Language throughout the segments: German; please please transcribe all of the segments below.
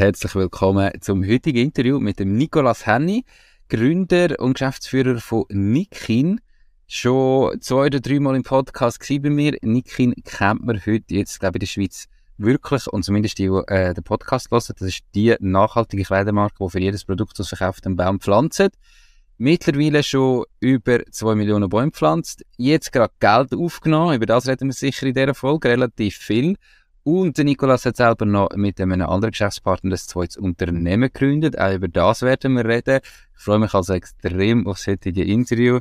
herzlich willkommen zum heutigen Interview mit dem Nicolas Henny, Gründer und Geschäftsführer von Nikin. Schon zwei oder dreimal im Podcast bei mir. Nikin kennt man heute jetzt, glaube ich, in der Schweiz wirklich, und zumindest die, die äh, den Podcast hören, das ist die nachhaltige Kleidermarke, die für jedes Produkt, das verkauft, einen Baum pflanzt. Mittlerweile schon über zwei Millionen Bäume pflanzt. Jetzt gerade Geld aufgenommen, über das reden wir sicher in dieser Folge, relativ viel. Und Nikolas hat selber noch mit einem anderen Geschäftspartner das zweites Unternehmen gegründet. Auch über das werden wir reden. Ich freue mich also extrem auf das heutige Interview.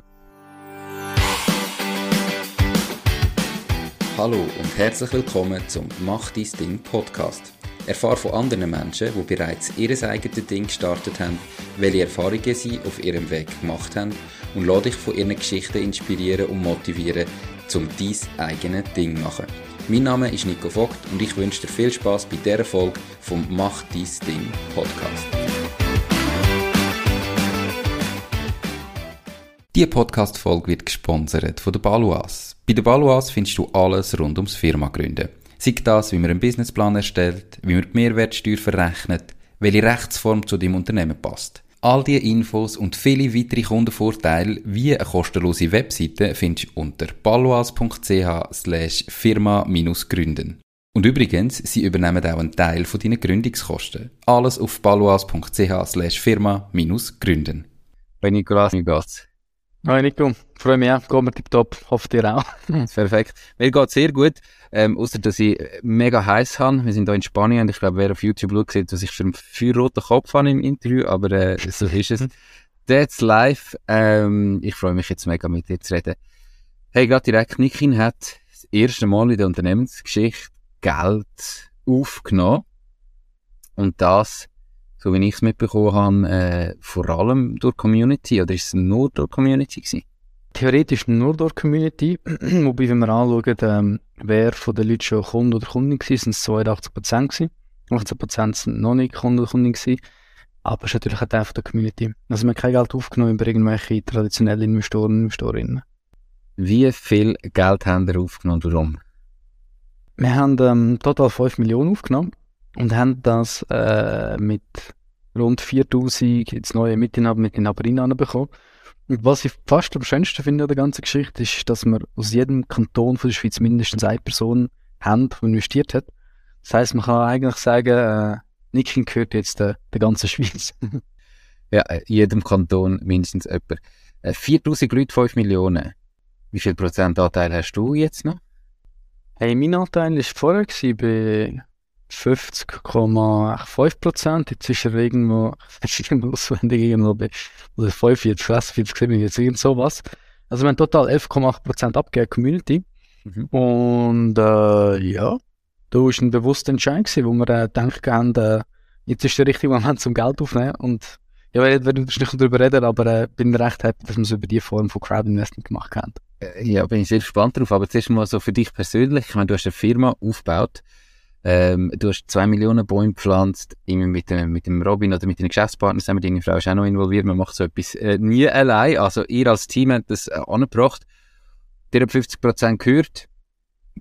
Hallo und herzlich willkommen zum Mach dein Ding Podcast. Erfahre von anderen Menschen, die bereits ihr eigenes Ding gestartet haben, welche Erfahrungen sie auf ihrem Weg gemacht haben und lade dich von ihren Geschichten inspirieren und motivieren, um dein eigenes Ding zu machen. Mein Name ist Nico Vogt und ich wünsche dir viel Spaß bei dieser Folge vom Mach dies Ding Podcast. Diese Podcast-Folge wird gesponsert von der Baluas. Bei der Baluas findest du alles rund ums Firma gründen. Sei das, wie man einen Businessplan erstellt, wie man die Mehrwertsteuer verrechnet, welche Rechtsform zu deinem Unternehmen passt. All diese Infos und viele weitere Kundenvorteile wie eine kostenlose Webseite findest du unter paloas.ch slash firma-gründen. Und übrigens, sie übernehmen auch einen Teil von deinen Gründungskosten. Alles auf paloas.ch slash firma-gründen. Bei Nikolas, wie geht's? Hi Nico, freue mich auch, geht mir tipptopp, hoffe dir auch. Perfekt. Mir geht's sehr gut, ähm, außer dass ich mega heiß habe. Wir sind hier in Spanien und ich glaube, wer auf YouTube schaut, sieht, dass ich für einen feuerroten Kopf habe im Interview, aber äh, so ist es. That's live. Ähm, ich freue mich jetzt mega mit dir zu reden. Hey, gerade direkt, Nikin hat das erste Mal in der Unternehmensgeschichte Geld aufgenommen und das so wie ich es mitbekommen habe, äh, vor allem durch Community oder ist es nur durch Community gewesen? Theoretisch nur durch Community, wobei wenn wir anschauen, ähm, wer von den Leuten schon Kunde oder Kundin war, sind es 82 Prozent gewesen. 18 Prozent sind noch nicht Kunde oder Kundin gewesen. Aber es ist natürlich ein Teil von der Community. Also wir haben kein Geld aufgenommen über irgendwelche traditionellen Investoren und Investorinnen. Wie viel Geld haben wir aufgenommen und warum? Wir haben ähm, total 5 Millionen aufgenommen und haben das äh, mit rund 4000 jetzt neue Mitinhaber mit den Inhaberinnen bekommen. Und was ich fast am schönsten finde an der ganzen Geschichte, ist, dass wir aus jedem Kanton von der Schweiz mindestens eine Person haben, die investiert hat. Das heisst, man kann eigentlich sagen, äh, Nikin gehört jetzt der, der ganzen Schweiz. ja, äh, jedem Kanton mindestens jemand. Äh, 4000 Leute, 5 Millionen. Wie viel Prozentanteil hast du jetzt noch? Hey, mein Anteil war vorher bei 50,5 Prozent. Jetzt ist er irgendwo, irgendwo auswendig irgendwo bei, oder 45, 46, 47, jetzt irgend sowas. Also wir haben total 11,8 Prozent abgegeben, Community. Mhm. Und, äh, ja, da war ein bewusster Entscheid gewesen, wo wir äh, gedacht haben, äh, jetzt ist der richtige Moment zum Geld aufnehmen. Und, ja, wir werden nicht darüber reden, aber äh, bin recht happy, dass wir es über die Form von Crowdinvestment gemacht haben. Äh, ja, bin ich sehr gespannt drauf. Aber zuerst mal so für dich persönlich. Ich meine, du hast eine Firma aufgebaut. Ähm, du hast zwei Millionen Bäume gepflanzt, immer mit dem, mit dem Robin oder mit deinen Geschäftspartnern zusammen, deine Frau ist auch noch involviert, man macht so etwas äh, nie allein, also ihr als Team habt das äh, angebracht, dir habt 50% gehört,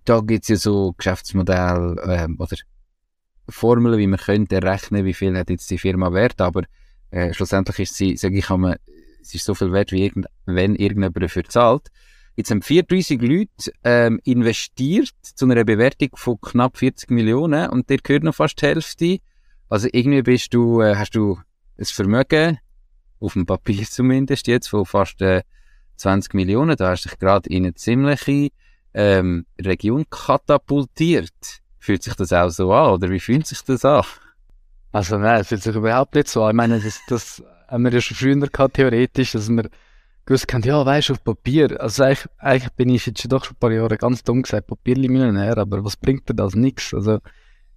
da gibt's ja so Geschäftsmodelle ähm, oder Formeln, wie man könnte errechnen, wie viel hat jetzt die Firma wert, aber äh, schlussendlich ist sie, sage ich einmal, es ist so viel wert, wie irgend, wenn irgendjemand dafür zahlt. Jetzt haben 4000 Leute ähm, investiert zu einer Bewertung von knapp 40 Millionen und dir gehört noch fast die Hälfte. Also irgendwie bist du, äh, hast du ein Vermögen, auf dem Papier zumindest jetzt, von fast äh, 20 Millionen. Da hast du dich gerade in eine ziemliche ähm, Region katapultiert. Fühlt sich das auch so an oder wie fühlt sich das an? Also nein, es fühlt sich überhaupt nicht so an. Ich meine, das, das haben wir ja schon früher gehabt, theoretisch, dass wir gewusst haben, ja, weißt du, auf Papier. Also eigentlich, eigentlich bin ich jetzt schon doch schon ein paar Jahre ganz dumm gesagt, Papierli-Millionär, aber was bringt dir das? Nix. Also,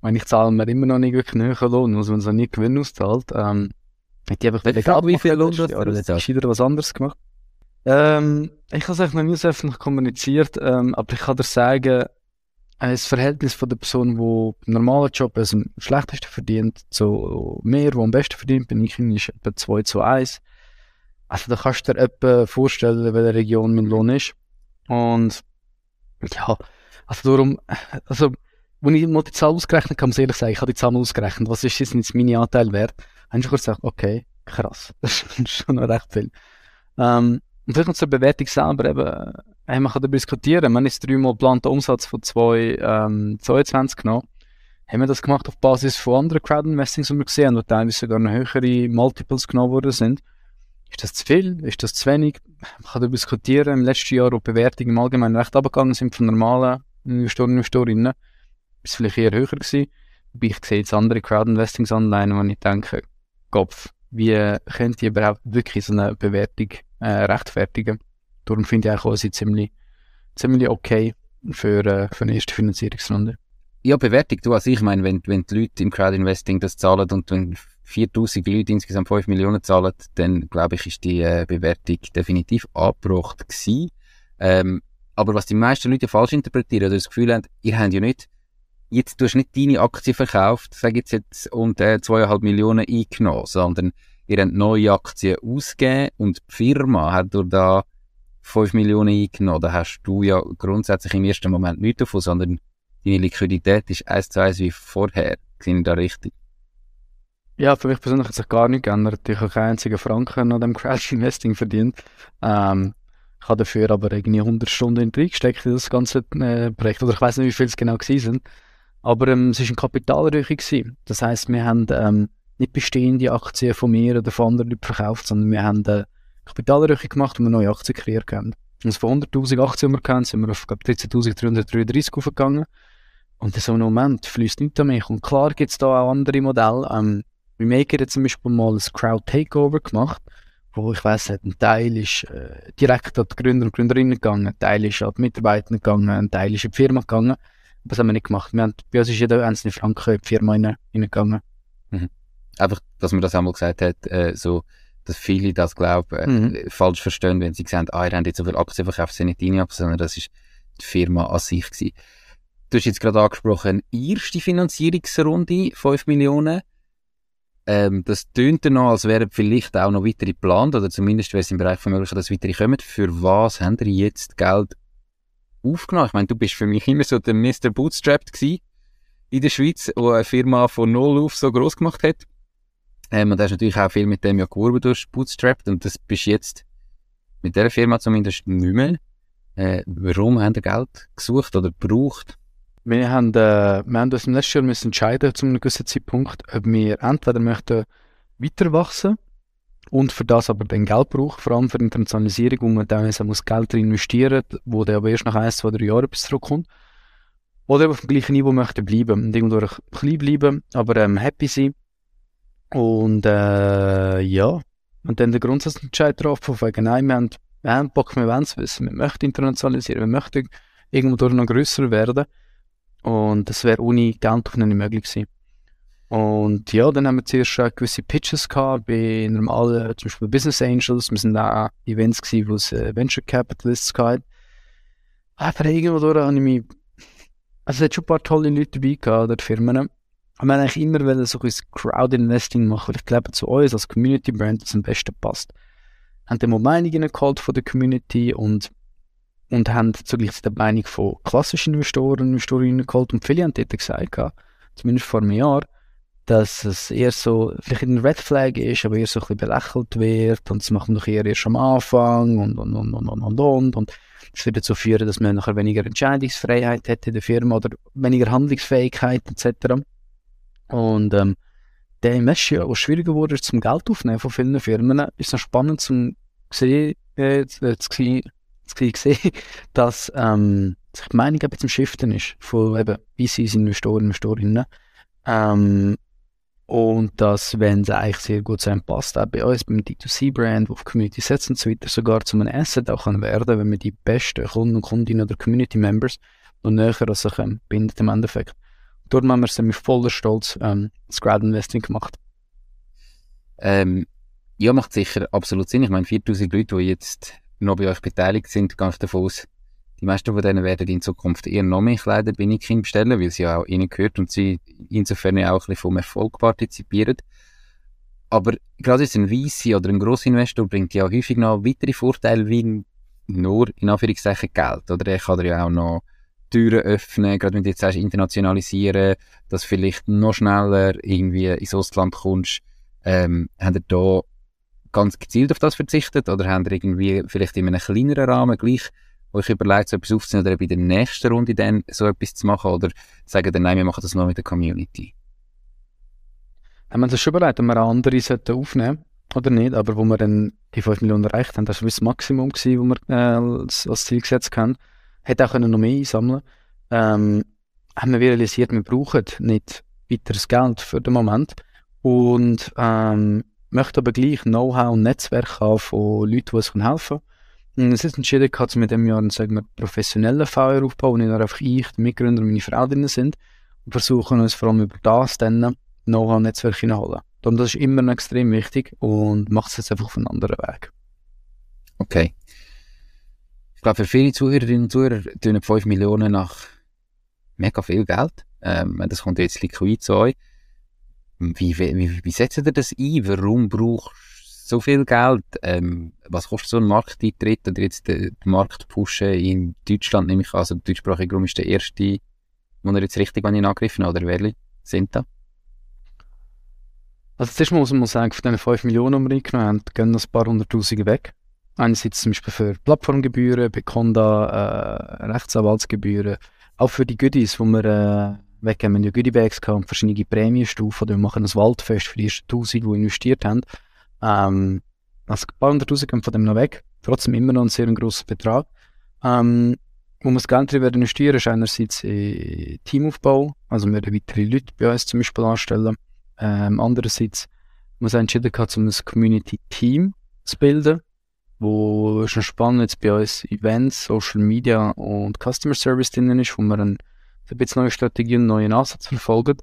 wenn ich zahle mir immer noch nicht wirklich einen Lohn, muss man so nie Gewinn auszahlt. Ähm, hätte ich einfach egal, wie viel Lohn du hast, du was anderes gemacht. Ähm, ich habe es eigentlich noch nie so öffentlich kommuniziert, ähm, aber ich kann dir sagen, das Verhältnis von der Person, die im normalen Job also am schlechtesten verdient, zu mir, die am besten verdient, bin ich ist etwa 2 zu 1. Also da kannst du dir etwa vorstellen, welche Region mein Lohn ist. Und ja, also darum, also als ich mal die Zahl ausgerechnet habe, kann man ehrlich sagen, ich habe die Zahl ausgerechnet, was ist jetzt meine Anteil wert? Habe ich gesagt, okay, krass, das ist schon noch recht viel. Ähm, und vielleicht noch zur Bewertung selber eben, hey, man kann darüber diskutieren, man ist dreimal geplanter Umsatz von 2022 ähm, genommen. Haben wir das gemacht auf Basis von anderen Crowd-Investings, die wir gesehen haben, wo teilweise sogar noch höhere Multiples genommen worden sind. Ist das zu viel? Ist das zu wenig? Man kann darüber diskutieren. Im letzten Jahr, wo die Bewertungen im Allgemeinen recht abgegangen sind von normalen Investoren und Investorinnen, ist es vielleicht eher höher gewesen. Wobei ich sehe jetzt andere Crowd-Investings online, wo ich denke, Kopf, wie könnt ihr überhaupt wirklich so eine Bewertung äh, rechtfertigen? Darum finde ich auch, sie ziemlich, ziemlich okay für, äh, für eine erste Finanzierungsrunde. Ja, Bewertung, du, also ich meine, wenn, wenn die Leute im Crowd-Investing das zahlen und wenn 4000 Leute insgesamt 5 Millionen zahlen, dann glaube ich, ist die äh, Bewertung definitiv angebracht gewesen. Ähm, aber was die meisten Leute falsch interpretieren oder das Gefühl haben, ihr habt ja nicht, jetzt du hast nicht deine Aktie verkauft, sag jetzt jetzt, und äh, 2,5 Millionen eingenommen, sondern ihr habt neue Aktien ausgegeben und die Firma hat durch da 5 Millionen eingenommen. Da hast du ja grundsätzlich im ersten Moment nichts davon, sondern deine Liquidität ist eins zu eins wie vorher. Ich da richtig? Ja, für mich persönlich hat sich gar nichts geändert. Ich habe keinen einzigen Franken an dem Crash Investing verdient. Ähm, ich habe dafür aber irgendwie 100 Stunden reingesteckt in das ganze äh, Projekt. Oder ich weiß nicht, wie viel es genau sind. Aber ähm, es war eine. Gewesen. Das heisst, wir haben ähm, nicht bestehende Aktien von mir oder von anderen Leuten verkauft, sondern wir haben äh, Kapitalröche gemacht und eine neue Aktie kreiert haben. Also von 100'000 Aktien, die wir kennen, sind wir auf 13'333 aufgegangen. Und in so einem Moment fließt nichts an mich. Und klar gibt es da auch andere Modelle. Ähm, Remaker hat zum Beispiel mal ein Crowd Takeover gemacht, wo ich weiss, ein Teil ist äh, direkt an die Gründer und Gründerinnen gegangen, ein Teil ist an die Mitarbeiter gegangen, ein Teil ist in die Firma gegangen. Das haben wir nicht gemacht. Wir haben, bei uns ist jeder einzelne Franken in die Firma reingegangen. Mhm. Einfach, dass man das einmal gesagt hat, äh, so, dass viele das glauben, äh, mhm. falsch verstehen, wenn sie sagen, ah, ihr habt jetzt so viele Aktien verkauft, sind nicht deine Aktien, sondern das ist die Firma an sich gewesen. Du hast jetzt gerade angesprochen, erste Finanzierungsrunde, 5 Millionen. Ähm, das tönt dann noch, als wären vielleicht auch noch weitere geplant, oder zumindest wäre es im Bereich von möglichen, dass weitere kommen. Für was haben ihr jetzt Geld aufgenommen? Ich meine, du bist für mich immer so der Mr. Bootstrapped gewesen in der Schweiz, wo eine Firma von null auf so groß gemacht hat. Ähm, und da hast natürlich auch viel mit dem ja geworben durch Bootstrapped und das bist jetzt mit dieser Firma zumindest nicht mehr. Äh, warum haben ihr Geld gesucht oder gebraucht? Wir haben, äh, wir haben uns im letzten Jahr müssen entscheiden, zu einem gewissen Zeitpunkt, ob wir entweder möchten weiter wachsen und für das aber dann Geld brauchen, vor allem für Internationalisierung, wo man teilweise muss Geld investieren wo dann aber erst nach ein, zwei, drei Jahren bis zurückkommt. Oder auf dem gleichen Niveau möchten bleiben und irgendwo klein bleiben, aber ähm, happy sein. Und äh, ja, und dann der Grundsatzentscheid drauf, von wegen, nein, wir haben, wir haben Bock, wir wollen es wissen, wir möchten internationalisieren, wir möchten irgendwo noch grösser werden. Und das wäre ohne Geld auf nicht möglich gewesen. Und ja, dann haben wir zuerst äh, gewisse Pitches gehabt, bei normalen, zum Beispiel Business Angels. Wir sind auch Events gewesen, wo es äh, Venture Capitalists gab. Aber irgendwo durch habe ich mich, also es hat schon ein paar tolle Leute dabei gehabt, oder Firmen. Und wir eigentlich immer so ein Crowd Investing machen, weil ich glaube, zu uns als Community Brand das am besten passt. Haben dann mal Meinungen von der Community und und haben zugleich die Meinung von klassischen Investoren und Investorinnen geholt. Und viele haben dort gesagt, zumindest vor einem Jahr, dass es eher so, vielleicht ein Red Flag ist, aber eher so ein bisschen belächelt wird und es macht man doch eher erst am Anfang und und und und und und und. und das würde dazu führen, dass man nachher weniger Entscheidungsfreiheit hätte in der Firma oder weniger Handlungsfähigkeit etc. Und ähm, der Investor, was schwierig geworden ist zum Geld aufnehmen von vielen Firmen, ist noch spannend äh, zu sehen, äh, zu sehen, gesehen, dass ähm, sich die Meinung eben zum Shiften ist von eben VCs, Investoren, Investorinnen. Ähm, und dass, wenn es eigentlich sehr gut zu einem passt, auch bei uns, beim D2C-Brand, auf Community setzt und so weiter, sogar zu einem Asset auch kann werden, wenn wir die besten Kunden und Kundinnen oder Community-Members noch näher an sich ähm, bindet im Endeffekt. Darum haben wir es mit voller Stolz ähm, das Grad Investing gemacht. Ähm, ja, macht sicher absolut Sinn. Ich meine, 4000 Leute, die jetzt noch bei euch beteiligt sind, ganz davon aus, die meisten von denen werden in Zukunft eher noch mehr Kleider bei Nikin bestellen, weil sie ja auch ihnen gehört und sie insofern ja auch ein bisschen vom Erfolg partizipieren. Aber gerade jetzt ein VC oder ein Grossinvestor bringt ja häufig noch weitere Vorteile wie nur in Anführungszeichen Geld. Oder er kann ja auch noch Türen öffnen, gerade wenn du jetzt sagst, internationalisieren, dass vielleicht noch schneller irgendwie ins Ausland kommst, ähm, ihr da ganz gezielt auf das verzichtet? Oder habt ihr irgendwie vielleicht in einem kleineren Rahmen gleich euch überlegt, so etwas aufzunehmen oder bei der nächsten Runde dann so etwas zu machen? Oder sagen dann, nein, wir machen das noch mit der Community? Haben wir uns schon überlegt, ob wir andere sollten aufnehmen oder nicht, aber wo wir dann die 5 Millionen erreicht haben, das war das Maximum, gewesen, das wir äh, als, als Ziel gesetzt haben. Hätte auch noch mehr einsammeln ähm, haben wir realisiert, wir brauchen nicht weiteres Geld für den Moment. Und ähm, möchte aber gleich Know-how und Netzwerk haben von Leuten, die uns helfen können. Es ist entschieden, dass wir mit dem Jahr einen wir, professionellen VR aufbauen, wo nicht einfach ich, die Mitgründer und meine Frau drin sind und versuchen uns vor allem über das dann Know-how und Netzwerk hineinholen. Und das ist immer noch extrem wichtig und macht es jetzt einfach auf einen anderen Weg. Okay. Ich glaube, für viele Zuhörerinnen und Zuhörer tun 5 Millionen nach mega viel Geld. Ähm, das kommt jetzt liquid zu euch. Wie, wie, wie setzt ihr das ein? Warum brauchst du so viel Geld? Ähm, was kostet so ein Markteintritt oder jetzt den, Markt pushen in Deutschland, nehme ich an, also der deutschsprachige Raum ist der erste, wo ihr jetzt richtig in Angriff nehmen, oder welche sind da? Also zuerst muss man sagen, von den 5 Millionen, die wir eingenommen haben, gehen ein paar hunderttausende weg. Einerseits zum Beispiel für Plattformgebühren, bei Conda, äh, Rechtsanwaltsgebühren, auch für die Goodies, die wir äh, weggeben. Wir ja Goodiebags gehabt, verschiedene Prämienstufen, wir machen ein Waldfest für die ersten 1000, die investiert haben. Ähm, also ein paar hunderttausend gehen von dem noch weg. Trotzdem immer noch ein sehr grosser Betrag. Ähm, wo wir das Geld werden investieren, ist einerseits in Teamaufbau, also wir weitere Leute bei uns zum Beispiel anstellen. Ähm, andererseits haben wir entschieden, gehabt, um ein Community-Team zu bilden, wo schon spannend jetzt bei uns Events, Social Media und Customer Service drin ist, wo wir ein, ein bisschen neue Strategie und neuen Ansatz verfolgen.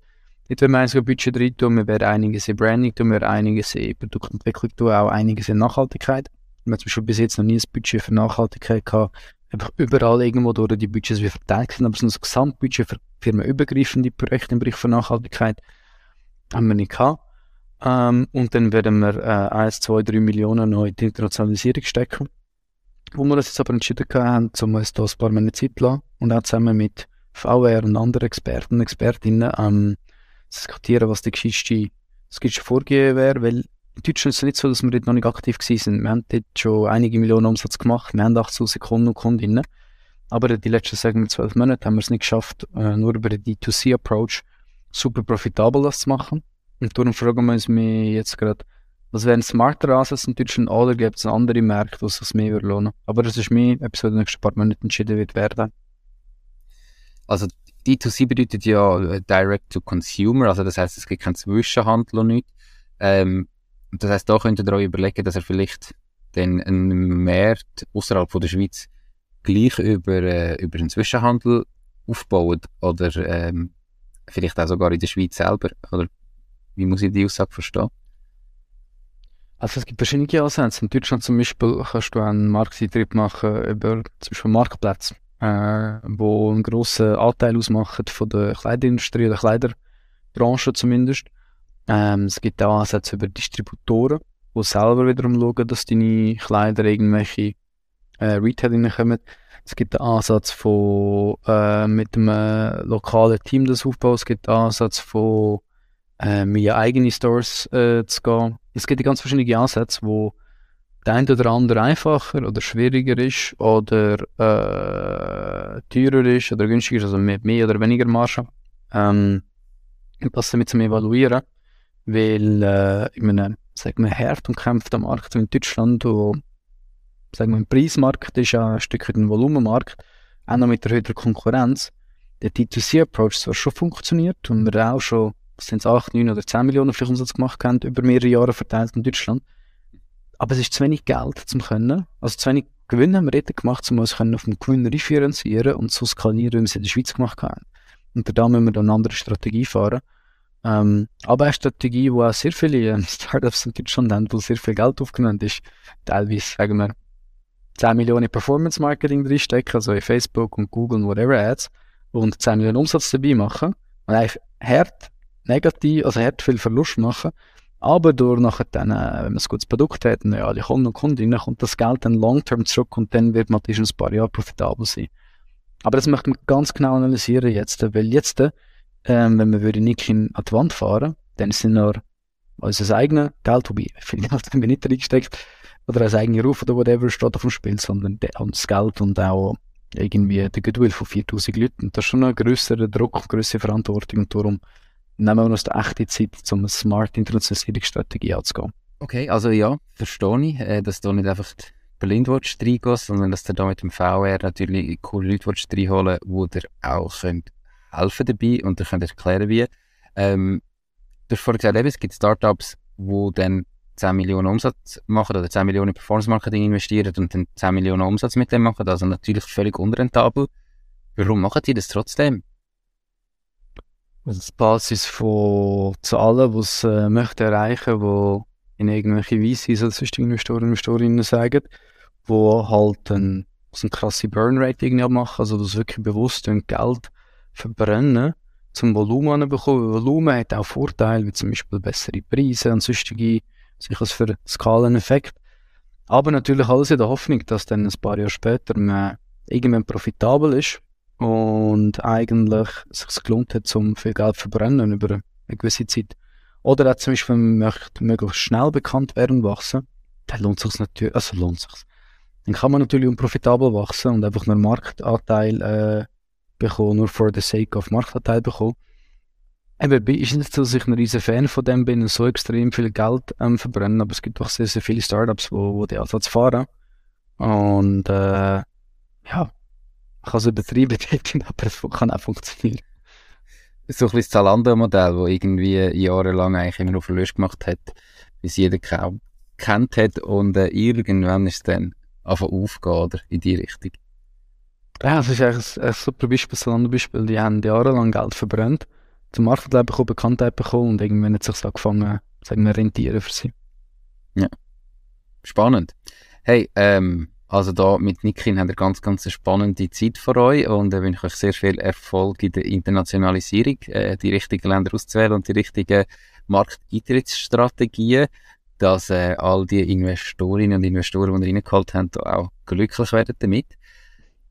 Nicht, wenn wir ein Budget drin tun, wir werden einiges in Branding tun, wir werden einiges in Produktentwicklung tun, auch einiges in Nachhaltigkeit. Wir haben zum Beispiel bis jetzt noch nie ein Budget für Nachhaltigkeit gehabt, einfach überall irgendwo durch die Budgets wie verteilt sind, aber so ein Gesamtbudget für firmenübergreifende Projekte im Bereich von Nachhaltigkeit haben wir nicht gehabt. Ähm, und dann werden wir äh, 1, 2, 3 Millionen neu in die Internationalisierung stecken. Wo wir uns jetzt aber entschieden haben, um uns da ein paar Monate Zeit zu lassen und auch zusammen mit VR und anderen Experten und Expertinnen ähm, diskutieren, was die Geschichte, das Geschichte Vorgehen wäre, weil in Deutschland ist es nicht so, dass wir dort noch nicht aktiv sind. Wir haben dort schon einige Millionen Umsatz gemacht, wir haben 8000 Kunden und Kundinnen, aber die letzten, sagen wir, zwölf Monate haben wir es nicht geschafft, äh, nur über den D2C-Approach super profitabel das zu machen. Und darum fragen wir uns jetzt gerade, was wäre ein smarter Ansatz in Deutschland oder gibt es andere Märkte, wo es sich mehr lohnen Aber das ist mir etwas, was in den nächsten paar Monaten entschieden wird werden. Also D2C bedeutet ja äh, Direct to Consumer, also das heißt, es gibt keinen Zwischenhandel und nichts. Ähm, das heißt, da könnt ihr euch überlegen, dass er vielleicht den einen Markt außerhalb der Schweiz gleich über, äh, über einen Zwischenhandel aufbaut oder ähm, vielleicht auch sogar in der Schweiz selber, oder wie muss ich die Aussage verstehen? Also es gibt verschiedene Ansätze. In Deutschland zum Beispiel kannst du einen Markteintritt machen über zum Beispiel Marktplätze, äh, wo einen grossen Anteil ausmachen von der Kleiderindustrie oder Kleiderbranche zumindest. Ähm, es gibt auch Ansätze über Distributoren, die selber wiederum schauen, dass deine Kleider irgendwelche äh, Retail kommen. Es gibt einen Ansatz von äh, mit einem lokalen Team das aufbauen. Es gibt einen Ansatz von äh, mit eigenen Stores äh, zu gehen. Es gibt ganz verschiedene Ansätze, wo der eine oder andere einfacher oder schwieriger ist oder äh, teurer ist oder günstiger ist, also mit mehr oder weniger Marge. Ähm, das damit zum Evaluieren, weil äh, in einem sagen wir, hart umkämpften Markt wie in Deutschland, wo sagen wir, ein Preismarkt ist ein Stück ein Volumenmarkt, auch noch mit der höheren Konkurrenz, der D2C-Approach zwar schon funktioniert und wir auch schon, sind es 8, 9 oder 10 Millionen vielleicht Umsatz gemacht haben, über mehrere Jahre verteilt in Deutschland. Aber es ist zu wenig Geld zum können, also zu wenig Gewinn haben wir dort gemacht, um uns auf den Gewinn refinanzieren und so skalieren, wie wir es in der Schweiz gemacht haben. Und da müssen wir dann eine andere Strategie fahren. Ähm, aber eine Strategie, die auch sehr viele ähm, Startups in Deutschland haben, wo sehr viel Geld aufgenommen ist, teilweise, sagen wir, 10 Millionen Performance Marketing drinstecken, also in Facebook und Google und whatever Ads, und 10 Millionen Umsatz dabei machen und einfach hart negativ, also hart viel Verlust machen, aber durch nachher dann, äh, wenn man ein gutes Produkt hat und ja, alle Kunden und Kundinnen, kommt das Geld dann long-term zurück und dann wird man ein paar Jahre profitabel sein. Aber das möchte man ganz genau analysieren jetzt, weil jetzt, ähm, wenn wir würden nicht an die Wand fahren, dann sind nur unser eigenes Geld, wobei viel Geld haben wir nicht reingesteckt, oder als eigener Ruf oder whatever steht auf dem Spiel, sondern das Geld und auch irgendwie der Goodwill von 4000 Leuten. Und das ist schon ein grösserer Druck, grössere Verantwortung und darum nehmen wir uns die echte Zeit, um eine smart Internationalisierungsstrategie anzugehen. Okay, also ja, verstehe ich, äh, dass du nicht einfach blind reingehen sondern dass du da mit dem VR natürlich coole Leute reinholen die dir auch können helfen dabei und dir können erklären wie. Ähm, du hast vorhin gesagt, es gibt Startups, die dann 10 Millionen Umsatz machen oder 10 Millionen in Performance Marketing investieren und dann 10 Millionen Umsatz mit dem machen, also natürlich völlig unrentabel. Warum machen die das trotzdem? Also die Basis von Zahlen, die sie äh, möchten erreichen, wo in irgendwelche VCs oder sonst Investoren Investorinnen sagen, wo halt ein, so eine krasse Burn-Rate irgendwie machen, also das wirklich bewusst Geld verbrennen, zum Volumen bekommen. Volumen hat auch Vorteile, wie zum Beispiel bessere Preise und sonstige sicher für Skaleneffekt. Aber natürlich alles in der Hoffnung, dass dann ein paar Jahre später man irgendwann profitabel ist und eigentlich sich gelohnt hat, um viel Geld zu verbrennen über eine gewisse Zeit. Oder auch zum Beispiel, wenn man möchte möglichst schnell bekannt werden und wachsen, dann lohnt sich natürlich, also lohnt sich. Dann kann man natürlich unprofitabel wachsen und einfach nur Marktanteil äh, bekommen, nur for the sake of Marktanteil bekommen. Eben, ist nicht so, dass ich ein riesen Fan von dem bin und so extrem viel Geld ähm, verbrennen, aber es gibt auch sehr, sehr viele Startups, wo, wo die Ansatz fahren. Und äh, ja, kann es übertrieben aber es kann auch funktionieren. So ein bisschen das Zalando-Modell, das irgendwie jahrelang eigentlich immer noch Verlust gemacht hat, bis jeder kaum kennt hat und äh, irgendwann ist es dann einfach aufgehen, oder? In die Richtung. Ja, das ist eigentlich ein, ein super Beispiel, Zalando-Beispiel. Die haben jahrelang Geld verbrannt zum Marketing bekommen, Bekanntheit bekommen und irgendwann hat es sich angefangen, sagen wir, rentieren für sie. Ja. Spannend. Hey, ähm, also da mit Nikin habt ihr ganz, ganz spannende Zeit vor euch und äh, wünsche euch sehr viel Erfolg in der Internationalisierung, äh, die richtigen Länder auszuwählen und die richtigen Markteintrittsstrategien, dass äh, all die Investorinnen und Investoren, die ihr reingeholt habt, auch glücklich werden damit.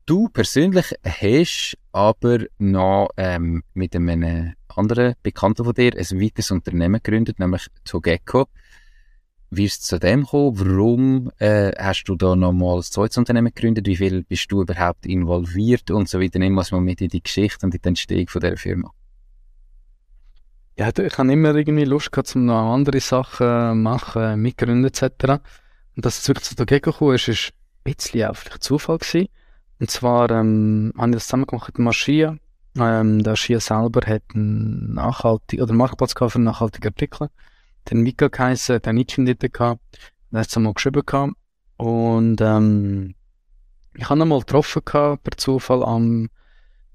Du persönlich hast aber noch ähm, mit einem anderen Bekannten von dir ein weiteres Unternehmen gegründet, nämlich Togecko. Wie ist es zu dem gekommen? Warum äh, hast du da nochmal ein zweites Unternehmen gegründet? Wie viel bist du überhaupt involviert und so weiter? Nimm uns mal mit in die Geschichte und in die Entstehung von dieser Firma. Ja, ich habe immer irgendwie Lust gehabt, um noch andere Sachen machen, mitgründen etc. Und dass es wirklich zu Togecko gekommen ist, ist ein bisschen auch vielleicht Zufall gewesen. Und zwar ähm, haben wir das zusammen gemacht mit Maschia. Ähm, der Schia selber hat einen nachhaltig, oder Marktplatz gehabt für nachhaltige Artikel. Den Mika geheißen, der Nietzsche dort gehabt. Der hat es einmal geschrieben gehabt. Und ähm, ich habe ihn mal getroffen gehabt, per Zufall am,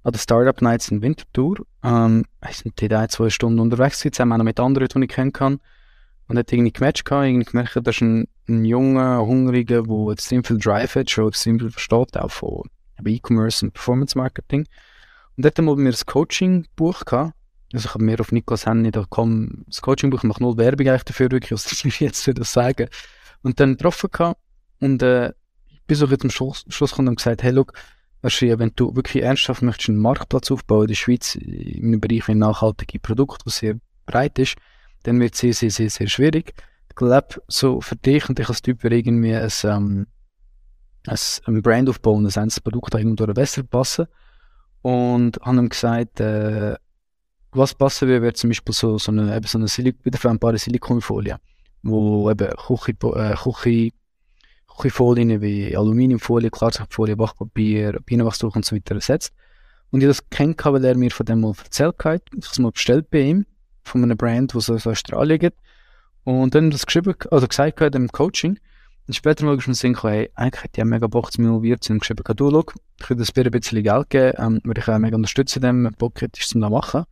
an der Startup Nights in Winterthur. Ähm, wir sind dort ein, zwei Stunden unterwegs zusammen auch mit anderen, die ich kennen kann. Und hat irgendwie gematcht gehabt, irgendwie gemerkt, das ist ein, ein junger, hungriger, der extrem viel Drive hat, schon extrem viel versteht, auch von E-Commerce und Performance Marketing. Und dort haben wir ein Coaching-Buch gehabt. Also ich habe mir auf Niklas Handy da komm, das Coaching-Buch, ich mache null Werbung eigentlich dafür, wirklich, was ich jetzt würde sagen. Und dann getroffen gehabt und äh, bis ich zum Schluss, Schluss gekommen und gesagt, hey, look, wenn du wirklich ernsthaft möchtest einen Marktplatz aufbauen in der Schweiz, in einem Bereich wie nachhaltige Produkte, was sehr breit ist, dann wird es sehr, sehr, sehr, sehr schwierig. Ich glaube, so für dich und dich als Typ wäre irgendwie ein, ähm, ein Brand aufbauen, ein einzelnes Produkt irgendwo besser passen. Und haben ihm gesagt, äh, was passen würde, wäre zum Beispiel so, so eine, eben so eine Silik wiederverwendbare Silikonfolie, wo eben Küche, äh, Küche, Küchenfolien wie Aluminiumfolie, Klarsichtfolie, Backpapier, Bienenwachstuch und so weiter ersetzt. Und ich das kennt, weil er mir von dem mal erzählt hat. Ich habe es mal bestellt bei ihm, von einem Brand, was aus Australien gibt. Und dann das geschrieben, also gesagt hat im Coaching. Und später mal geschrieben, Sinn, hey, eigentlich hätte ich mega Bock zu involviert sein und geschrieben, du, schau, ich würde das ein bisschen Geld geben, ähm, würde ich auch mega unterstützen, dem Bock hättest zum da machen.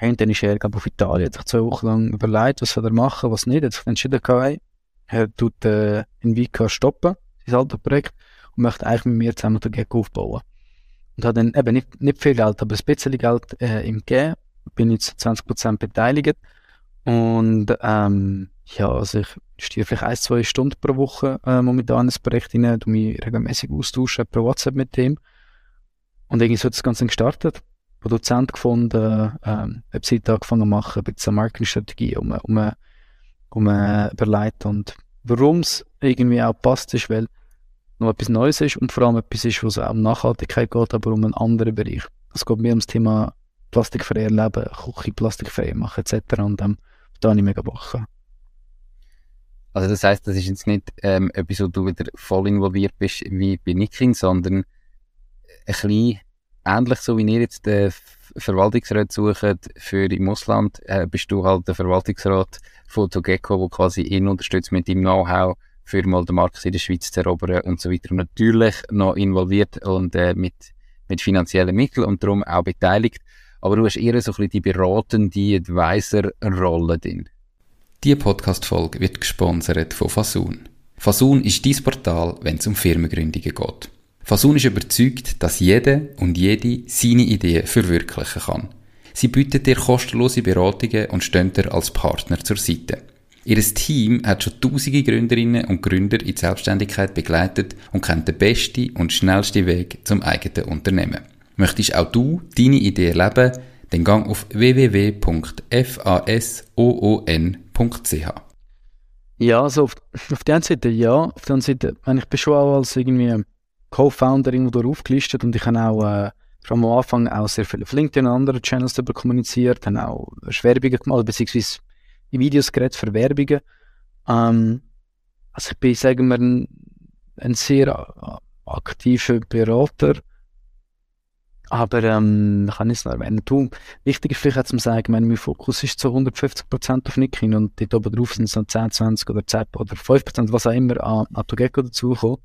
Und dann ist er, auf Italien, hat sich zwei Wochen lang überlegt, was soll er machen, was nicht, hat sich entschieden, hey, er tut, äh, in Vika stoppen, sein altes Projekt, und möchte eigentlich mit mir zusammen den Gag aufbauen. Und hat dann eben nicht, nicht viel Geld, aber ein bisschen Geld, äh, ihm gegeben, bin jetzt 20% beteiligt, und, ähm, ja, also ich stehe vielleicht ein, zwei Stunden pro Woche äh, momentan in das Projekt rein, du mich regelmäßig austauschen per WhatsApp mit dem. Und irgendwie so hat das Ganze gestartet. Produzent gefunden, ähm, Webseite angefangen zu machen, ein bisschen Marketingstrategie um, um, um überlegt und warum es irgendwie auch passt, ist, weil noch etwas Neues ist und vor allem etwas ist, was auch um Nachhaltigkeit geht, aber um einen anderen Bereich. Es geht mir ums Thema plastikfrei leben, Küche plastikfrei machen etc. Und ähm, da habe ich mega Bock. Also das heißt, das ist jetzt nicht ähm, etwas, wo du wieder voll involviert bist wie bei Nikin, sondern ein bisschen ähnlich so wie ihr jetzt den Verwaltungsrat sucht für im Ausland, äh, bist du halt der Verwaltungsrat von Togecco, der quasi ihn unterstützt mit dem Know-how, für mal den Markt in der Schweiz zu erobern und so weiter. Natürlich noch involviert und äh, mit, mit finanziellen Mitteln und darum auch beteiligt. Aber du hast eher so ein bisschen die beratende Advisor-Rolle drin. Diese Podcast-Folge wird gesponsert von Fasun. Fasun ist dein Portal, wenn es um Firmengründungen geht. Fasun ist überzeugt, dass jede und jede seine Idee verwirklichen kann. Sie bietet dir kostenlose Beratungen und stehen dir als Partner zur Seite. Ihr Team hat schon tausende Gründerinnen und Gründer in die Selbstständigkeit begleitet und kennt den besten und schnellsten Weg zum eigenen Unternehmen. Möchtest auch du deine Idee erleben? Dann gang auf www.fasoon.ch. Ja, also auf, auf der einen Seite ja, auf der anderen Seite, ich bin schon auch als irgendwie Co-Founder irgendwo aufgelistet und ich habe auch äh, vor am Anfang auch sehr viel auf LinkedIn und anderen Channels darüber kommuniziert, habe auch Werbungen gemacht, beziehungsweise in Videos geredet für Werbungen. Ähm, also ich bin, sagen wir, ein, ein sehr aktiver Berater. Aber ähm, ich kann es noch erwähnen. Du, wichtig ist vielleicht zu sagen, mein, mein Fokus ist zu 150% auf Nikin und dort oben drauf sind es noch 10, 20 oder 10 oder 5%, was auch immer an, an Togeco dazukommt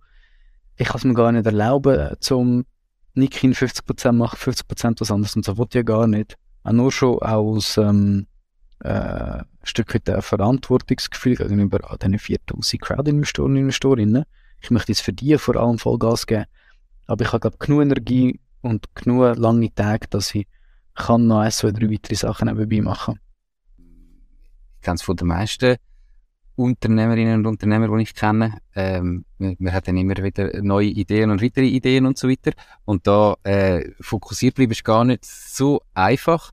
ich kann es mir gar nicht erlauben, zum Nikin 50% machen, 50% was anderes und so wollte ich ja gar nicht. Auch nur schon aus ähm, äh, ein Stück weit ein Verantwortungsgefühl gegenüber diesen 4000 Crowd-Investoren und Investorinnen. Ich möchte jetzt für die vor allem Vollgas geben, aber ich habe glaube genug Energie und genug lange Tage, dass ich kann noch ein, zwei, drei weitere Sachen nebenbei machen. Ganz von den meisten Unternehmerinnen und Unternehmer, die ich kenne. Ähm, wir, dann immer wieder neue Ideen und weitere Ideen und so weiter. Und da äh, fokussiert bleiben ist gar nicht so einfach.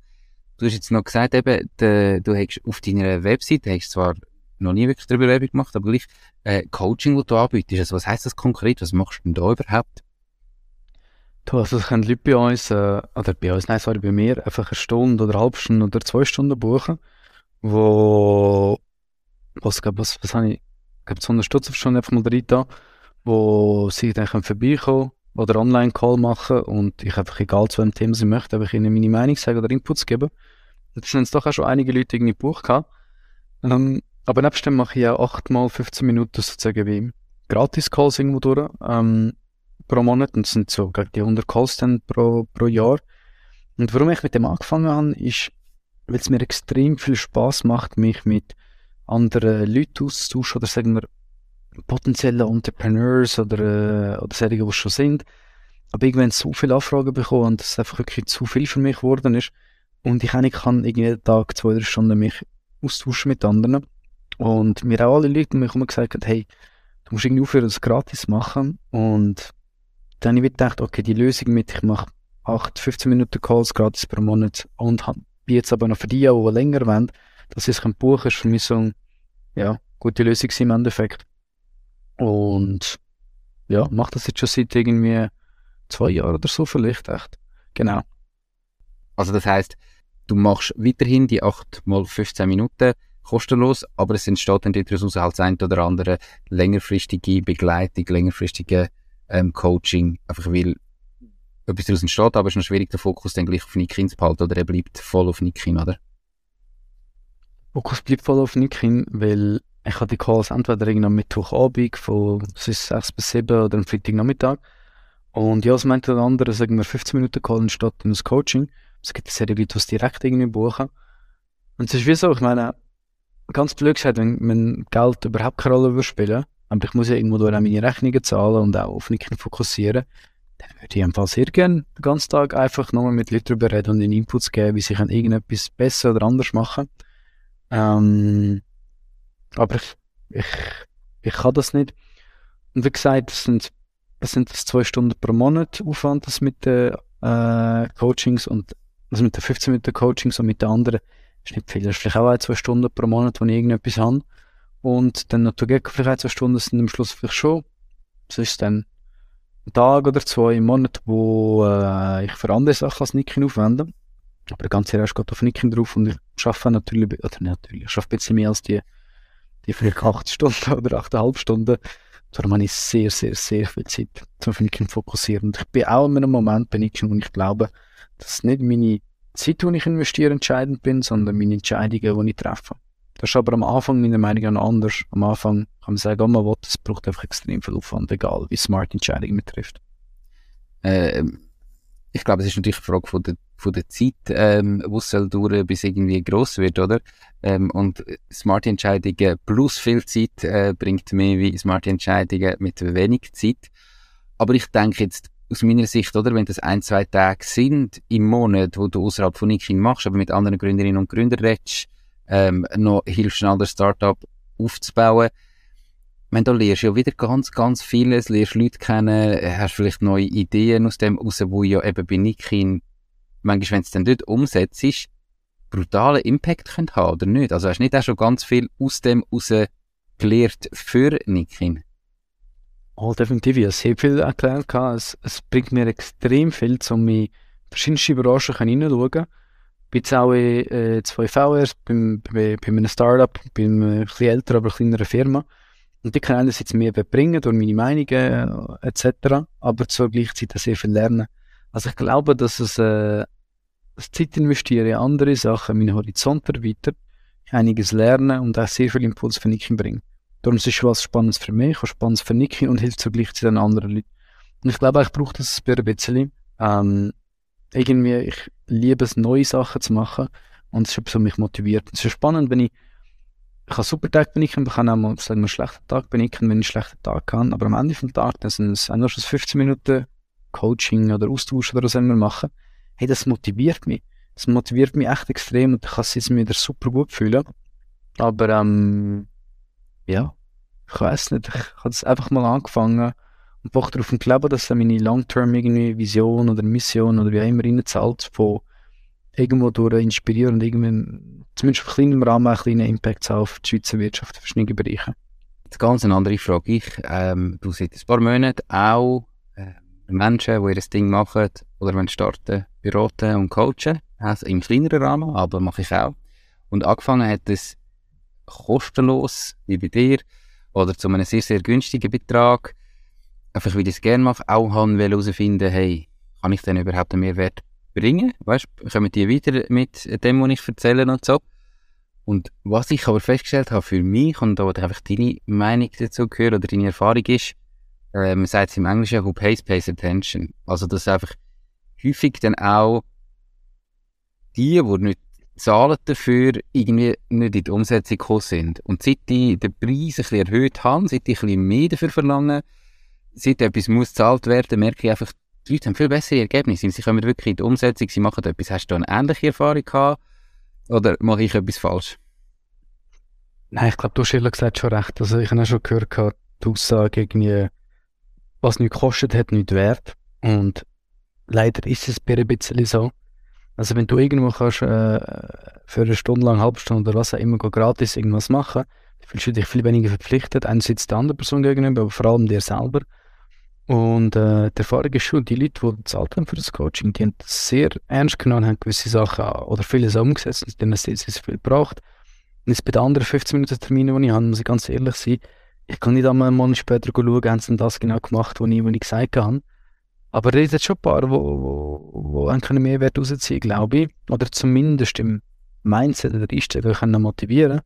Du hast jetzt noch gesagt, eben, de, du hast auf deiner Webseite, hast zwar noch nie wirklich darüber Werbung gemacht, aber gleich äh, Coaching, das du anbietest. Also was heisst das konkret? Was machst du denn da überhaupt? Du, also es können Leute bei uns, äh, oder bei uns, nein, sorry, bei mir, einfach eine Stunde oder eine halbe Stunde oder zwei Stunden buchen, wo was, glaub, was, was habe ich, glaube so eine Stutz schon einfach mal da, wo sie dann vorbeikommen oder Online-Call machen und ich einfach, egal zu welchem Thema sie möchten, ich ihnen meine Meinung sagen oder Inputs geben. Jetzt sind es doch auch schon einige Leute irgendwie gebucht gehabt. Ähm, aber nebst dem mache ich ja 8 mal 15 Minuten sozusagen wie Gratis-Calls irgendwo durch, ähm, pro Monat und das sind so gegen die 100 Calls dann pro, pro Jahr. Und warum ich mit dem angefangen habe, ist, weil es mir extrem viel Spaß macht, mich mit anderen Leuten austauschen oder sagen wir potenzielle Entrepreneurs oder, äh, oder solche, die schon sind. Aber irgendwann so viele Anfragen bekommen und es einfach wirklich zu viel für mich geworden ist. Und ich eigentlich kann jeden Tag zwei, drei Stunden mich austauschen mit anderen. Und mir auch alle Leute um mich herum gesagt haben, hey, du musst irgendwie aufhören, das gratis machen. Und dann habe ich gedacht, okay, die Lösung mit, ich mache 8, 15 Minuten Calls gratis pro Monat und bin jetzt aber noch für die, die länger wollen, dass ich es buchen kann, ist für mich eine ja, gute Lösung im Endeffekt. Und ja, mache das jetzt schon seit irgendwie zwei Jahren oder so vielleicht, echt. Genau. Also das heißt, du machst weiterhin die 8 mal 15 Minuten kostenlos, aber es entsteht dann daraus halt ein oder andere längerfristige Begleitung, längerfristige ähm, Coaching, einfach weil etwas daraus entsteht, aber es ist noch schwierig, den Fokus dann gleich auf Nikin zu behalten oder er bleibt voll auf Nikin, oder? Fokus bleibt voll auf Nikin, weil ich habe die Calls entweder am Mittwochabend von 6 bis 7 oder am Freitagnachmittag. Und ja, es meint der andere, sagen wir 15 Minuten Call anstatt ein Coaching. Es gibt sehr viele Leute, die es direkt irgendwie buchen. Und es ist wie so, ich meine, ganz blöd gesagt, wenn, wenn Geld überhaupt keine Rolle spielen aber ich muss ja irgendwo durch meine Rechnungen zahlen und auch auf Nicken fokussieren, dann würde ich einfach sehr gerne den ganzen Tag einfach nochmal mit Leuten darüber reden und ihnen Inputs geben, wie sie irgendetwas besser oder anders machen können. Ähm, aber ich, ich, ich kann das nicht. Und wie gesagt, das sind, das sind das zwei Stunden pro Monat Aufwand, das mit, äh, äh, Coachings und also mit den 15 Minuten Coachings und mit den anderen ist nicht viel. Das ist vielleicht auch ein, zwei Stunden pro Monat, wo ich irgendetwas habe. Und dann noch vielleicht ein, zwei Stunden sind am Schluss vielleicht schon, was ist dann, ein Tag oder zwei im Monat, wo äh, ich für andere Sachen als Nicken aufwende. Aber der ganze Rest geht auf Nicken drauf und ich arbeite natürlich, oder natürlich, ich arbeite ein bisschen mehr als die, die vielleicht acht Stunden oder achteinhalb Stunden. Darum habe ich sehr, sehr, sehr viel Zeit zum Nicken fokussieren. Und ich bin auch in einem Moment bei Nicken, wo ich glaube, dass nicht meine Zeit, die ich investiere, entscheidend bin, sondern meine Entscheidungen, die ich treffe. Das ist aber am Anfang meiner Meinung nach anders. Am Anfang kann man sagen, oh, man will, es braucht einfach extrem viel Aufwand, egal wie smart Entscheidungen betrifft. Äh, ich glaube, es ist natürlich eine Frage von der, von der Zeit, ähm, wo es soll dauern, bis irgendwie gross wird, oder? Ähm, und smarte Entscheidungen plus viel Zeit äh, bringt mehr wie smarte Entscheidungen mit wenig Zeit. Aber ich denke jetzt aus meiner Sicht, oder, wenn das ein, zwei Tage sind im Monat, wo du außerhalb von Nicking machst, aber mit anderen Gründerinnen und Gründern redest, ähm, noch hilfst, ein anderes Startup aufzubauen. Wenn du lernst ja wieder ganz, ganz vieles, lernst Leute kennen, hast vielleicht neue Ideen aus dem raus, wo ja eben bei Nikin, manchmal, wenn du es dann dort umsetzt, brutalen Impact können haben, oder nicht? Also hast du nicht auch schon ganz viel aus dem raus gelernt für Nikin? Oh, definitiv. Ich habe viel erklärt. Es, es bringt mir extrem viel, um in verschiedenste Branchen hineinzuschauen bin jetzt auch in äh, zwei VRs, beim, bei, bei einem Startup, bei einem etwas älteren, aber kleineren Firma. Und die kann einerseits mehr bringen durch meine Meinungen äh, etc., aber zur gleichen Zeit sehr viel lernen. Also ich glaube, dass es äh, Zeit investieren in andere Sachen, meinen Horizont erweitert, einiges lernen und auch sehr viel Impuls für Nikin bringen. Darum ist es was Spannendes für mich, was Spannendes für Nikin und hilft zur gleichen Zeit den anderen Leuten. Und ich glaube, ich brauche das ein bisschen. Ähm, irgendwie, ich liebe es, neue Sachen zu machen und es ist so mich motiviert. Es ist spannend, wenn ich, ich kann super Tag benicken, ich kann auch mal, sagen wir, einen schlechten Tag benicken, wenn ich einen schlechten Tag kann, aber am Ende des Tages, dann sind es nur schon 15 Minuten Coaching oder Austausch oder was immer machen. Hey, das motiviert mich. Das motiviert mich echt extrem und ich kann es mir wieder super gut fühlen. Aber, ähm, ja, ich weiß nicht, ich habe es einfach mal angefangen und einfach darauf glauben, dass meine Long-Term irgendwie Vision oder Mission oder wie auch immer reinzahlt, von irgendwo durch inspirieren und irgendwie, zumindest auf kleinem Rahmen, einen kleinen Impact auf die Schweizer Wirtschaft, verschiedene Bereiche. Jetzt ganz eine andere Frage. Ich, ähm, du seit ein paar Monaten auch äh, Menschen, die ihr Ding machen oder wenn starten, beraten und coachen. Also im kleineren Rahmen, aber mache ich auch. Und angefangen hat es kostenlos, wie bei dir, oder zu einem sehr, sehr günstigen Betrag einfach weil ich es gerne mache, auch herausfinden hey, kann ich denn überhaupt einen Mehrwert bringen? Weißt du, kommen die weiter mit dem, was ich erzähle und so. Und was ich aber festgestellt habe für mich, und da einfach deine Meinung dazu gehört oder deine Erfahrung ist, äh, man sagt es im Englischen, who pays, pays attention. Also, dass einfach häufig dann auch die, die nicht zahlen dafür, irgendwie nicht in die Umsetzung gekommen sind. Und seit die den Preis ein bisschen erhöht haben, seit die ein bisschen mehr dafür verlangen, seit etwas muss gezahlt werden, merke ich einfach, die Leute haben viel bessere Ergebnisse. Sie kommen wirklich in die Umsetzung, sie machen etwas. Hast du eine ähnliche Erfahrung gehabt? Oder mache ich etwas falsch? Nein, ich glaube, du hast ehrlich gesagt schon recht. Also ich habe auch schon gehört, die Aussage irgendwie, was nichts kostet, hat nichts wert. Und leider ist es ein bisschen so. Also wenn du irgendwo kannst, äh, für eine Stunde lang, eine halbe Stunde oder was auch immer gratis irgendwas machen, fühlst du dich viel weniger verpflichtet. Einerseits der anderen Person gegenüber, aber vor allem dir selber. Und äh, die Erfahrung ist schon, die Leute, die bezahlt haben für das Coaching, die haben das sehr ernst genommen, haben gewisse Sachen oder vieles umgesetzt und denen sehr, sehr viel gebraucht. Und jetzt bei den anderen 15 Minuten Terminen, die ich habe, muss ich ganz ehrlich sein, ich kann nicht einmal einen Monat später schauen, haben sie das genau gemacht, was ich, was ich gesagt habe. Aber es sind schon ein paar, die wo, wo, wo mehr Wert rausziehen glaube ich. Oder zumindest im Mindset oder Einstellung können motivieren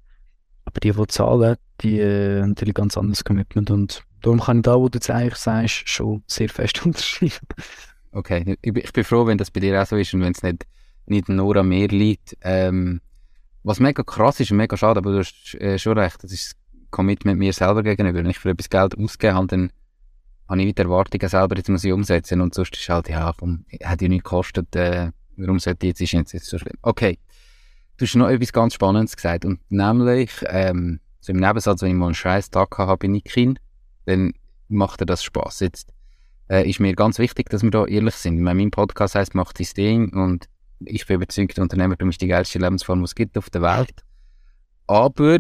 Aber die, die zahlen, die äh, haben natürlich ganz anderes Commitment. Und Darum kann ich da, wo du jetzt eigentlich sagst, schon sehr fest unterschreiben. Okay, ich, ich, bin froh, wenn das bei dir auch so ist und wenn es nicht, nicht nur an mir liegt. Ähm, was mega krass ist und mega schade, aber du hast äh, schon recht, das ist Commitment mir selber gegenüber. Wenn ich für etwas Geld ausgebe, habe, dann habe ich wieder Erwartungen selber, jetzt muss ich umsetzen und sonst ist halt, ja, komm, hat ja nichts gekostet, äh, warum sollte ich jetzt, ist jetzt so schlimm. Okay, du hast noch etwas ganz Spannendes gesagt und nämlich, ähm, so im Nebensatz, wenn ich mal einen scheiß Tag habe, bin ich Kind, dann macht dir das Spaß. Jetzt äh, ist mir ganz wichtig, dass wir da ehrlich sind. Meine, mein Podcast heißt «Macht dein Ding» und ich bin überzeugt, Unternehmertum ist die geilste Lebensform, die es gibt auf der Welt. Aber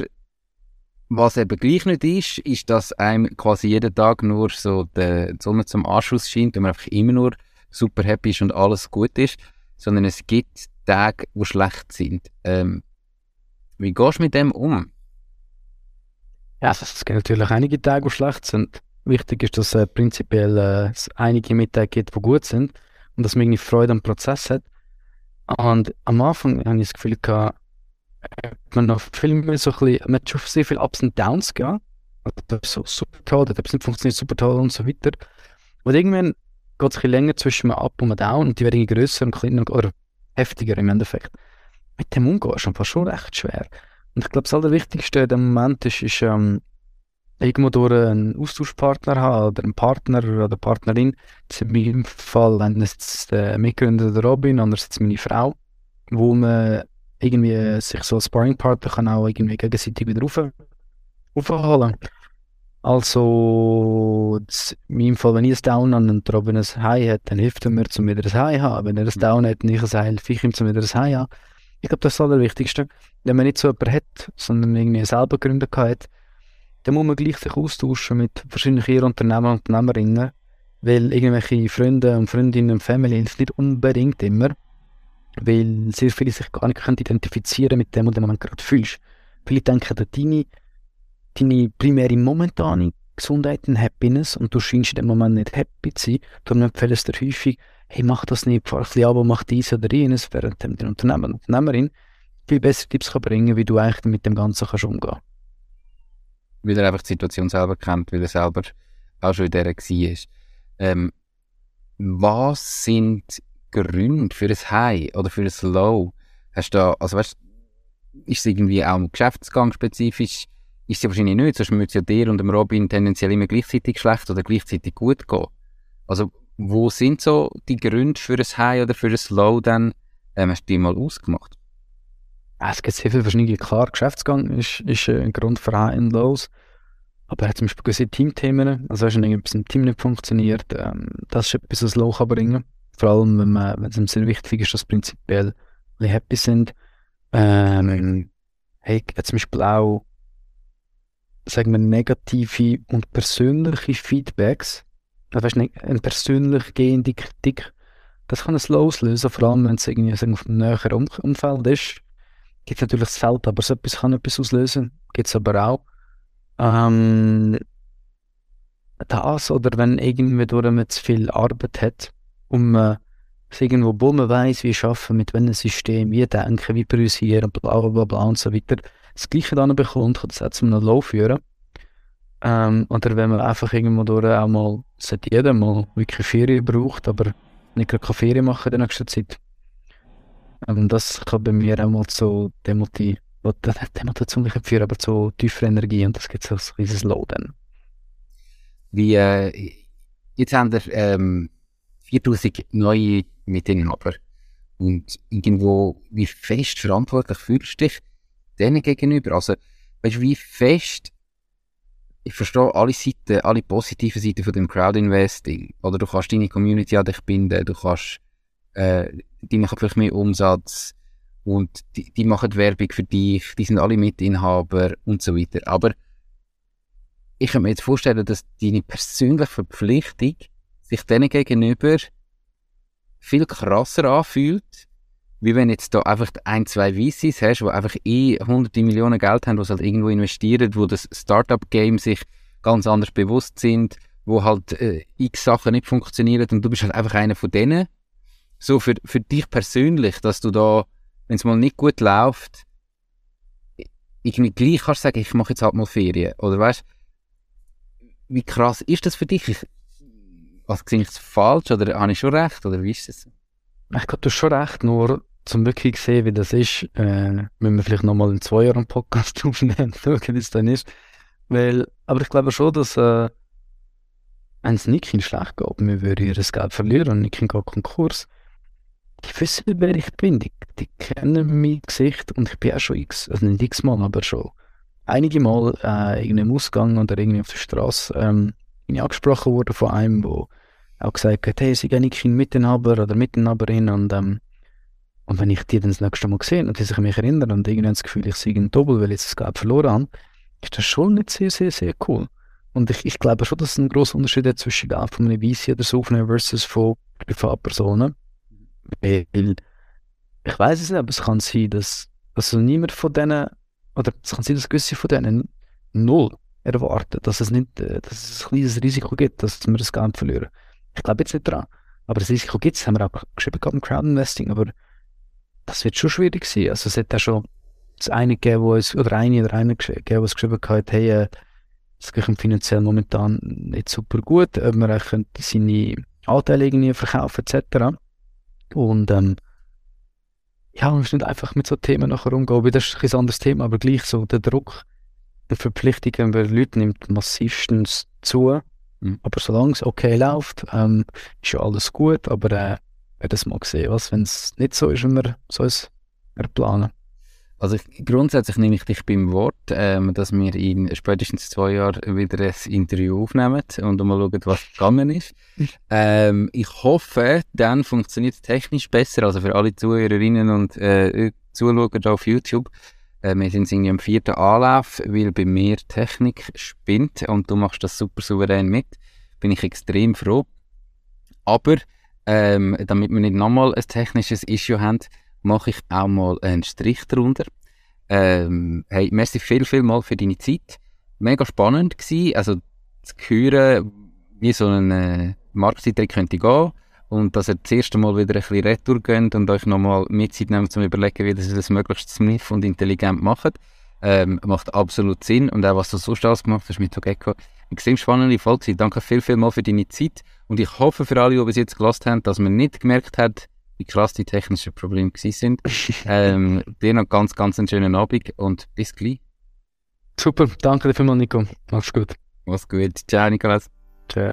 was eben gleich nicht ist, ist, dass einem quasi jeden Tag nur so die Sonne zum Anschluss scheint und man einfach immer nur super happy ist und alles gut ist, sondern es gibt Tage, die schlecht sind. Ähm, wie gehst du mit dem um? Ja, also es gibt natürlich einige Tage, die schlecht sind. Wichtig ist, dass es äh, prinzipiell äh, einige Mittage gibt, die gut sind und dass man irgendwie Freude am Prozess hat. Und am Anfang habe ich das Gefühl gehabt, man noch viel mehr so ein bisschen, man hat schon sehr viele Ups und Downs gehabt. Das ist so super toll, das hat nicht funktioniert, super toll und so weiter. Und irgendwann geht es ein bisschen länger zwischen einem Up und einem Down und die werden größer und kleiner oder heftiger im Endeffekt. Mit dem Umgehen ist einfach schon recht schwer. Und ich glaube, das Allerwichtigste in dem Moment ist, ist ähm, irgendwo durch einen Austauschpartner haben oder einen Partner oder Partnerin. Das in meinem Fall einerseits der Mitgründer der Robin, andererseits meine Frau, wo man irgendwie sich so als Sparringpartner kann auch irgendwie gegenseitig wieder rauf, aufholen. Also, in meinem Fall, wenn ich ein Down habe und Robin ein High hat, dann hilft er mir, um wieder ein High zu haben. Wenn er ein Down hat und ich ein High, helfe ich ihm, um wieder ein High zu haben. Ich glaube, das ist das Allerwichtigste. Wenn man nicht so jemanden hat, sondern irgendwie selber Gründer hat, dann muss man gleich sich austauschen mit wahrscheinlich ihren Unternehmer und Unternehmerinnen, weil irgendwelche Freunde und Freundinnen und Family hilft nicht unbedingt immer, weil sehr viele sich gar nicht können identifizieren mit dem, was du gerade fühlst. Viele denken, dass deine, deine primäre momentane Gesundheit und Happiness und du scheinst in dem Moment nicht happy zu sein, darum empfehlen es dir häufig, hey, mach das nicht, fahr ein bisschen ab mach dies oder jenes, während der Unternehmer und Unternehmerin viel bessere Tipps kann bringen wie du eigentlich mit dem Ganzen kannst umgehen Weil er einfach die Situation selber kennt, weil er selber auch schon in der war. Ähm, was sind Gründe für ein High oder für ein Low? Hast du da, also weißt ist es irgendwie auch Geschäftsgang spezifisch? Ist es wahrscheinlich nicht, sonst müsste es ja dir und dem Robin tendenziell immer gleichzeitig schlecht oder gleichzeitig gut gehen. Also, wo sind so die Gründe für ein High oder für ein Low dann? Ähm, hast du die mal ausgemacht? Es gibt sehr viel wahrscheinlich klar, Geschäftsgang ist, ist ein Grund für High und Lows. Aber er hat zum Beispiel gewisse Teamthemen, also wenn etwas im Team nicht funktioniert, ähm, das ist etwas, was Low kann bringen vor allem, wenn, man, wenn es ihm sehr wichtig ist, dass prinzipiell alle happy sind. Ähm, hey, zum Beispiel auch, sagen wir, negative und persönliche Feedbacks, also weißt, ne, eine persönlich gehende Kritik, das kann es loslösen, vor allem wenn es irgendwie sagen, auf einem näheren um Umfeld ist. Gibt natürlich das Feld, aber so etwas kann etwas auslösen. Gibt es aber auch. Ähm, das oder wenn irgendwie durch man zu viel Arbeit hat, um äh, irgendwo, wo man weiß, wie arbeiten, mit welchem System, wie denken, wie priorisieren, bla bla bla und so weiter, das Gleiche dann bekommt, kann das zu einem Low führen. Ähm, oder wenn man einfach irgendwo durch auch mal, sollte jeder mal wirklich Ferien braucht, aber nicht gerade keine Ferien machen in der nächsten Zeit. Und ähm, das kann bei mir auch mal so Demotiv Demotivation nicht führen, aber zu tiefer Energie und das gibt so ein riesiges Low dann. Wie, äh, jetzt haben wir ähm, 4000 neue Mitinhaber. Und irgendwo, wie fest verantwortlich fühlst du dich denen gegenüber? Also, weißt du, wie fest, ich verstehe alle Seiten, alle positiven Seiten von dem Crowdinvesting. Oder du kannst deine Community an dich binden, du kannst, äh, die machen vielleicht mehr Umsatz und die, die machen Werbung für dich, die sind alle Mitinhaber und so weiter. Aber ich kann mir jetzt vorstellen, dass deine persönliche Verpflichtung sich denen gegenüber viel krasser anfühlt, wie wenn jetzt da einfach ein, zwei VCs hast, die einfach eh hunderte Millionen Geld haben, die halt irgendwo investieren, wo das Startup-Game sich ganz anders bewusst sind, wo halt äh, x Sachen nicht funktionieren und du bist halt einfach einer von denen. So für, für dich persönlich, dass du da, wenn es mal nicht gut läuft, irgendwie gleich kannst sagen, ich mache jetzt halt mal Ferien. Oder weißt wie krass ist das für dich? Ich, was sehe ich falsch oder habe ich schon recht oder wie ist es? Ich glaube, du hast schon recht, nur zum wirklich sehen, wie das ist, äh, müssen wir vielleicht nochmal in zwei Jahren einen Podcast aufnehmen, schauen, wie es dann ist. Weil, aber ich glaube schon, dass äh, wenn es Nikin schlecht geht, wir würden ihr Geld verlieren und Nikin geht Konkurs. Die wissen, wer ich bin, die, die kennen mein Gesicht und ich bin auch schon x, also nicht x-mal, aber schon einige Mal äh, in einem Ausgang oder irgendwie auf der Straße ähm, angesprochen worden von einem, der auch gesagt hat, hey, sie gehen nicht Mitinhaber oder Mitinhaberin und, ähm, und wenn ich die dann das nächste Mal sehe und die sich an mich erinnern und irgendwann das Gefühl, ich sehe ein Doppel, weil ich das Geld verloren habe, ist das schon nicht sehr, sehr, sehr cool. Und ich, ich glaube schon, dass es einen grossen Unterschied hat zwischen von einem VC oder so versus von Privatpersonen. Weil, ich weiß es nicht, aber es kann sein, dass also niemand von denen, oder es kann sein, dass gewisse von denen null erwarten, dass es nicht, äh, dass es ein kleines Risiko gibt, dass wir das Geld verlieren. Ich glaube jetzt nicht dran. Aber das Risiko gibt es, haben wir auch geschrieben im Crowdinvesting, aber das wird schon schwierig sein. Also es hat ja schon das eine gegeben, wo es, oder eine oder eine gegeben, was geschrieben hat, hey, äh, es geht finanziell momentan nicht super gut, ob man seine Anteile irgendwie verkaufen etc. Und ähm, ja, man muss nicht einfach mit so Themen nachher umgehen, weil das ist ein anderes Thema, aber gleich so der Druck der Verpflichtungen bei Leuten nimmt massivstens zu. Mhm. Aber solange es okay läuft, ähm, ist ja alles gut, aber äh, wird es mal sehen, was, wenn es nicht so ist, wenn wir so es planen. Also ich, grundsätzlich nehme ich dich beim Wort, ähm, dass wir in spätestens zwei Jahren wieder ein Interview aufnehmen und mal schauen, was gegangen ist. ähm, ich hoffe, dann funktioniert es technisch besser, also für alle Zuhörerinnen und äh, Zuschauer auf YouTube. Äh, wir sind irgendwie am vierten Anlauf, weil bei mir Technik spinnt und du machst das super souverän mit. Bin ich extrem froh. Aber ähm, damit wir nicht nochmal ein technisches Issue haben, mache ich auch mal einen Strich drunter. Ähm, hey, merci viel, viel mal für deine Zeit. Mega spannend gewesen, also zu hören, wie so ein äh, Markteintritt könnte gehen und dass ihr das erste Mal wieder ein bisschen retour geht und euch nochmal mit Zeit nehmt, um zu überlegen, wie ihr das möglichst smith und intelligent macht. Ähm, macht absolut Sinn und auch was du sonst alles gemacht hast mit Togecko. Eine extrem spannende Folge. Danke viel, viel mal für deine Zeit und ich hoffe für alle, die bis jetzt gelassen haben, dass man nicht gemerkt hat, wie krass die technischen Probleme sind. ähm, dir noch ganz, ganz einen schönen Abend und bis gleich. Super, danke dir vielmals, Nico. Mach's gut. Mach's gut. Ciao, Nikolas. Ciao.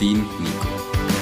Dein Nico.